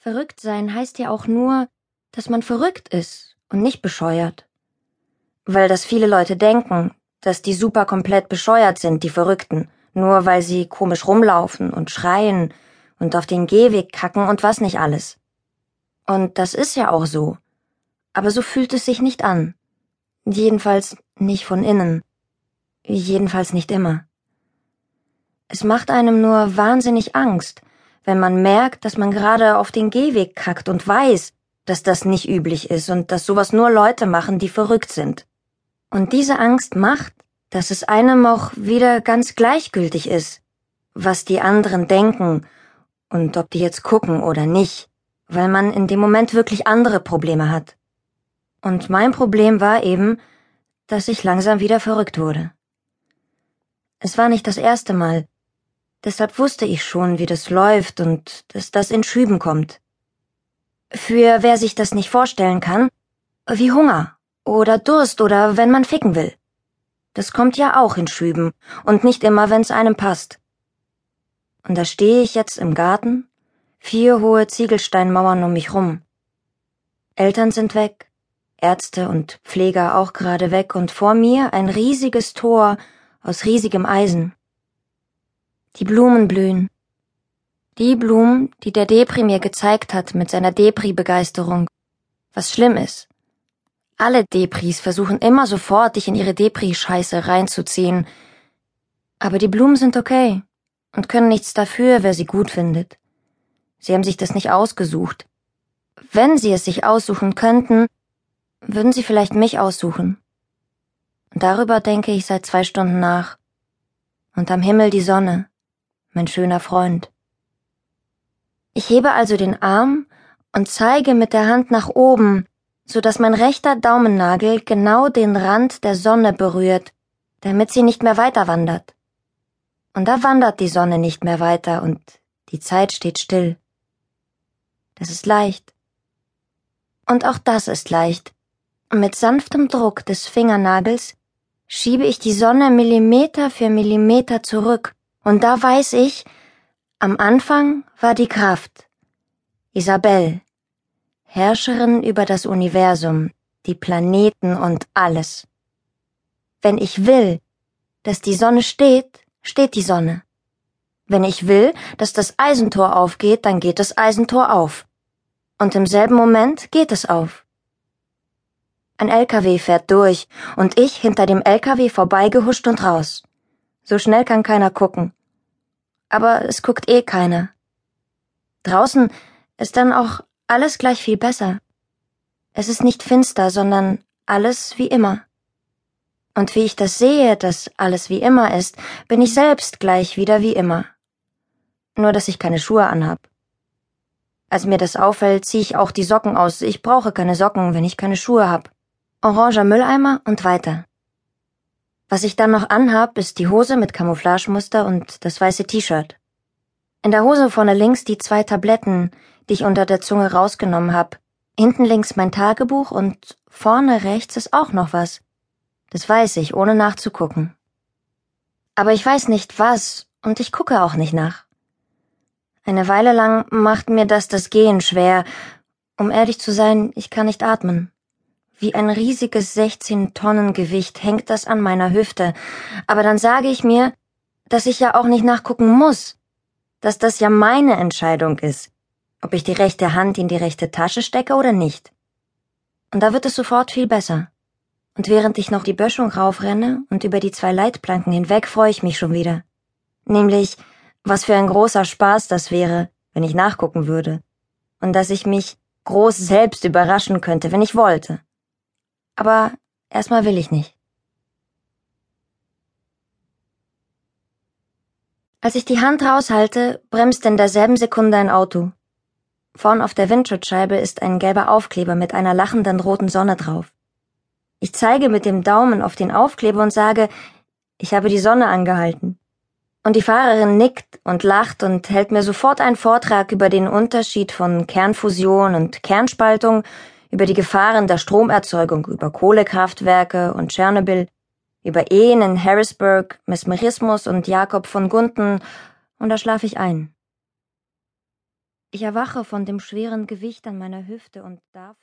Verrückt sein heißt ja auch nur, dass man verrückt ist und nicht bescheuert. Weil das viele Leute denken, dass die super komplett bescheuert sind, die Verrückten, nur weil sie komisch rumlaufen und schreien und auf den Gehweg kacken und was nicht alles. Und das ist ja auch so. Aber so fühlt es sich nicht an. Jedenfalls nicht von innen. Jedenfalls nicht immer. Es macht einem nur wahnsinnig Angst, wenn man merkt, dass man gerade auf den Gehweg kackt und weiß, dass das nicht üblich ist und dass sowas nur Leute machen, die verrückt sind. Und diese Angst macht, dass es einem auch wieder ganz gleichgültig ist, was die anderen denken und ob die jetzt gucken oder nicht, weil man in dem Moment wirklich andere Probleme hat. Und mein Problem war eben, dass ich langsam wieder verrückt wurde. Es war nicht das erste Mal, Deshalb wusste ich schon, wie das läuft und dass das in Schüben kommt. Für wer sich das nicht vorstellen kann, wie Hunger oder Durst oder wenn man ficken will. Das kommt ja auch in Schüben und nicht immer, wenn's einem passt. Und da stehe ich jetzt im Garten, vier hohe Ziegelsteinmauern um mich rum. Eltern sind weg, Ärzte und Pfleger auch gerade weg und vor mir ein riesiges Tor aus riesigem Eisen. Die Blumen blühen. Die Blumen, die der Depri mir gezeigt hat mit seiner Depri-Begeisterung. Was schlimm ist. Alle Depris versuchen immer sofort, dich in ihre Depri-Scheiße reinzuziehen. Aber die Blumen sind okay und können nichts dafür, wer sie gut findet. Sie haben sich das nicht ausgesucht. Wenn sie es sich aussuchen könnten, würden sie vielleicht mich aussuchen. Und darüber denke ich seit zwei Stunden nach. Und am Himmel die Sonne mein schöner Freund. Ich hebe also den Arm und zeige mit der Hand nach oben, so dass mein rechter Daumennagel genau den Rand der Sonne berührt, damit sie nicht mehr weiter wandert. Und da wandert die Sonne nicht mehr weiter und die Zeit steht still. Das ist leicht. Und auch das ist leicht. Mit sanftem Druck des Fingernagels schiebe ich die Sonne Millimeter für Millimeter zurück und da weiß ich, am Anfang war die Kraft. Isabel, Herrscherin über das Universum, die Planeten und alles. Wenn ich will, dass die Sonne steht, steht die Sonne. Wenn ich will, dass das Eisentor aufgeht, dann geht das Eisentor auf. Und im selben Moment geht es auf. Ein LKW fährt durch und ich hinter dem LKW vorbeigehuscht und raus. So schnell kann keiner gucken aber es guckt eh keiner. Draußen ist dann auch alles gleich viel besser. Es ist nicht finster, sondern alles wie immer. Und wie ich das sehe, dass alles wie immer ist, bin ich selbst gleich wieder wie immer. Nur dass ich keine Schuhe anhab. Als mir das auffällt, ziehe ich auch die Socken aus. Ich brauche keine Socken, wenn ich keine Schuhe hab. Oranger Mülleimer und weiter. Was ich dann noch anhab, ist die Hose mit Camouflagemuster und das weiße T-Shirt. In der Hose vorne links die zwei Tabletten, die ich unter der Zunge rausgenommen hab. Hinten links mein Tagebuch und vorne rechts ist auch noch was. Das weiß ich, ohne nachzugucken. Aber ich weiß nicht was und ich gucke auch nicht nach. Eine Weile lang macht mir das das Gehen schwer. Um ehrlich zu sein, ich kann nicht atmen. Wie ein riesiges 16 Tonnen Gewicht hängt das an meiner Hüfte. Aber dann sage ich mir, dass ich ja auch nicht nachgucken muss. Dass das ja meine Entscheidung ist, ob ich die rechte Hand in die rechte Tasche stecke oder nicht. Und da wird es sofort viel besser. Und während ich noch die Böschung raufrenne und über die zwei Leitplanken hinweg freue ich mich schon wieder. Nämlich, was für ein großer Spaß das wäre, wenn ich nachgucken würde. Und dass ich mich groß selbst überraschen könnte, wenn ich wollte aber erstmal will ich nicht. Als ich die Hand raushalte, bremst in derselben Sekunde ein Auto. Vorn auf der Windschutzscheibe ist ein gelber Aufkleber mit einer lachenden roten Sonne drauf. Ich zeige mit dem Daumen auf den Aufkleber und sage, ich habe die Sonne angehalten. Und die Fahrerin nickt und lacht und hält mir sofort einen Vortrag über den Unterschied von Kernfusion und Kernspaltung, über die Gefahren der Stromerzeugung über Kohlekraftwerke und Tschernobyl, über Ehen in Harrisburg, Mesmerismus und Jakob von Gunten, und da schlaf ich ein. Ich erwache von dem schweren Gewicht an meiner Hüfte und davon